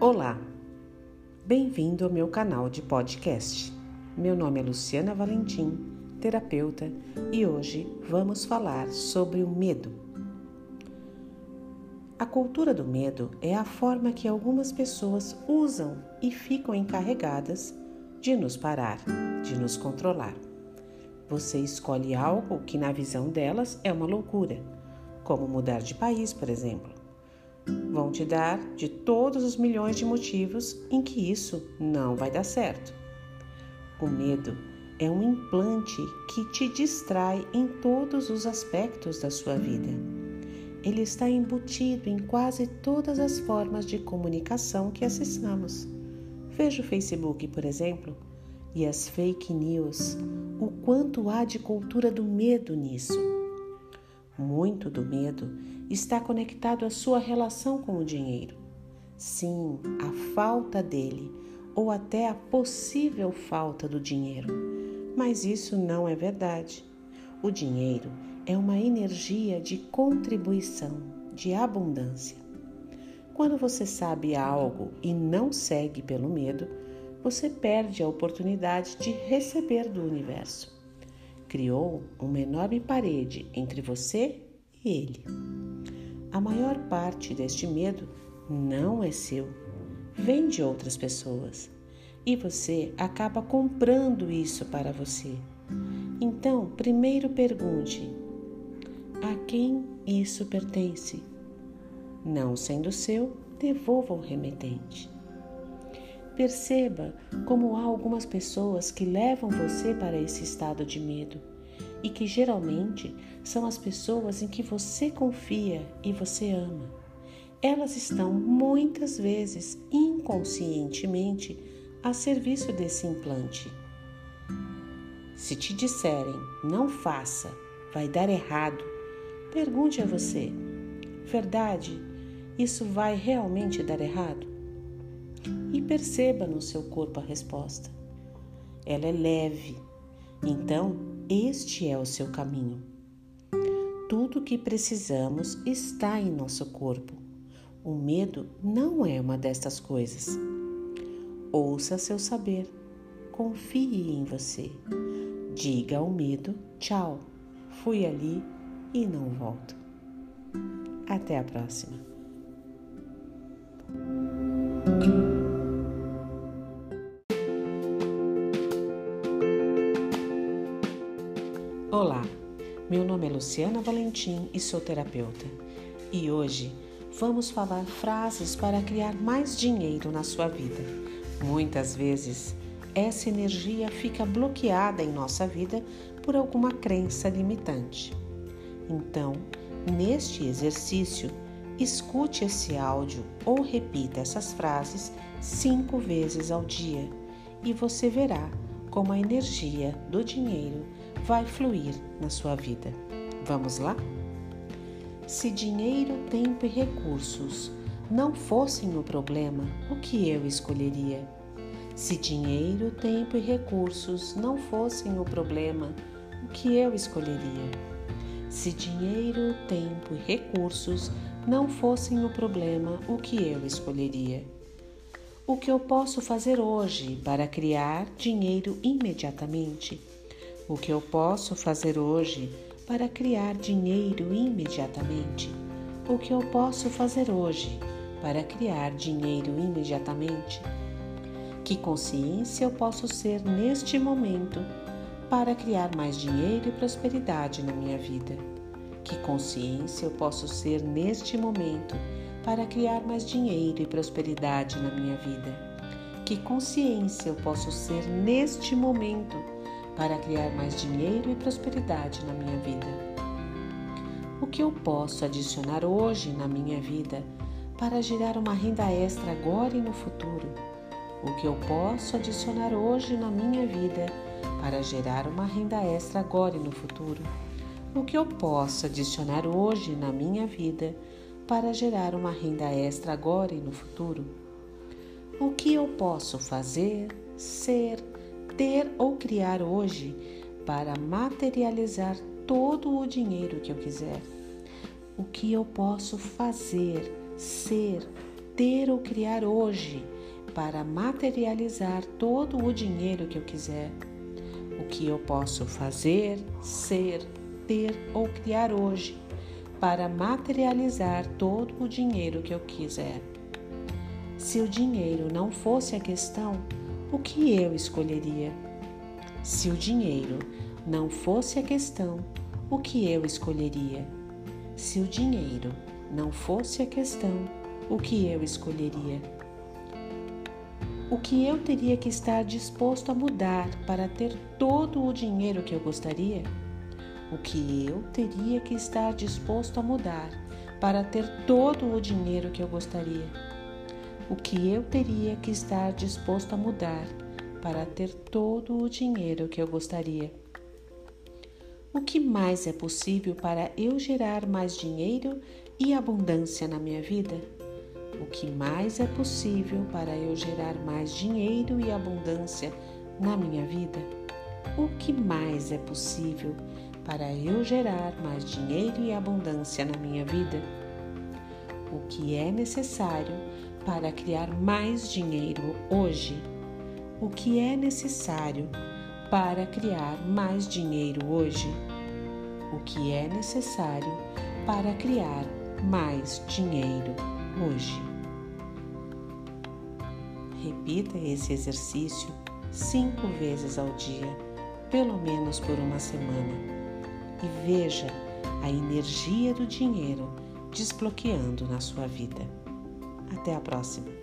Olá, bem-vindo ao meu canal de podcast. Meu nome é Luciana Valentim, terapeuta, e hoje vamos falar sobre o medo. A cultura do medo é a forma que algumas pessoas usam e ficam encarregadas de nos parar, de nos controlar. Você escolhe algo que, na visão delas, é uma loucura, como mudar de país, por exemplo vão te dar de todos os milhões de motivos em que isso não vai dar certo. O medo é um implante que te distrai em todos os aspectos da sua vida. Ele está embutido em quase todas as formas de comunicação que acessamos. Veja o Facebook, por exemplo, e as fake news, o quanto há de cultura do medo nisso. Muito do medo está conectado à sua relação com o dinheiro. Sim, a falta dele ou até a possível falta do dinheiro. Mas isso não é verdade. O dinheiro é uma energia de contribuição, de abundância. Quando você sabe algo e não segue pelo medo, você perde a oportunidade de receber do universo criou uma enorme parede entre você e ele. A maior parte deste medo não é seu, vem de outras pessoas e você acaba comprando isso para você. Então, primeiro pergunte: a quem isso pertence? Não sendo seu, devolva o remetente. Perceba como há algumas pessoas que levam você para esse estado de medo e que geralmente são as pessoas em que você confia e você ama. Elas estão muitas vezes inconscientemente a serviço desse implante. Se te disserem não faça, vai dar errado, pergunte a você: verdade, isso vai realmente dar errado? e perceba no seu corpo a resposta. Ela é leve, então este é o seu caminho. Tudo o que precisamos está em nosso corpo. O medo não é uma destas coisas. Ouça seu saber, confie em você. Diga ao medo: tchau, fui ali e não volto. Até a próxima. Nome é Luciana Valentim e sou terapeuta. E hoje vamos falar frases para criar mais dinheiro na sua vida. Muitas vezes essa energia fica bloqueada em nossa vida por alguma crença limitante. Então, neste exercício, escute esse áudio ou repita essas frases cinco vezes ao dia e você verá como a energia do dinheiro vai fluir na sua vida. Vamos lá? Se dinheiro, tempo e recursos não fossem o problema, o que eu escolheria? Se dinheiro, tempo e recursos não fossem o problema, o que eu escolheria? Se dinheiro, tempo e recursos não fossem o problema, o que eu escolheria? O que eu posso fazer hoje para criar dinheiro imediatamente? O que eu posso fazer hoje para criar dinheiro imediatamente? O que eu posso fazer hoje para criar dinheiro imediatamente? Que consciência eu posso ser neste momento para criar mais dinheiro e prosperidade na minha vida? Que consciência eu posso ser neste momento para criar mais dinheiro e prosperidade na minha vida? Que consciência eu posso ser neste momento para criar mais dinheiro e prosperidade na minha vida? O que eu posso adicionar hoje na minha vida para gerar uma renda extra agora e no futuro? O que eu posso adicionar hoje na minha vida para gerar uma renda extra agora e no futuro? O que eu posso adicionar hoje na minha vida para gerar uma renda extra agora e no futuro? O que eu posso fazer, ser, ter ou criar hoje para materializar todo o dinheiro que eu quiser? O que eu posso fazer, ser, ter ou criar hoje para materializar todo o dinheiro que eu quiser? O que eu posso fazer, ser, ter ou criar hoje para materializar todo o dinheiro que eu quiser? Se o dinheiro não fosse a questão, o que eu escolheria? Se o dinheiro não fosse a questão, o que eu escolheria? Se o dinheiro não fosse a questão, o que eu escolheria? O que eu teria que estar disposto a mudar para ter todo o dinheiro que eu gostaria? O que eu teria que estar disposto a mudar para ter todo o dinheiro que eu gostaria? O que eu teria que estar disposto a mudar para ter todo o dinheiro que eu gostaria? O que mais é possível para eu gerar mais dinheiro e abundância na minha vida? O que mais é possível para eu gerar mais dinheiro e abundância na minha vida? O que mais é possível para eu gerar mais dinheiro e abundância na minha vida? O que é necessário para criar mais dinheiro hoje? O que é necessário para criar mais dinheiro hoje? O que é necessário para criar mais dinheiro hoje? Repita esse exercício cinco vezes ao dia, pelo menos por uma semana, e veja a energia do dinheiro desbloqueando na sua vida. Até a próxima!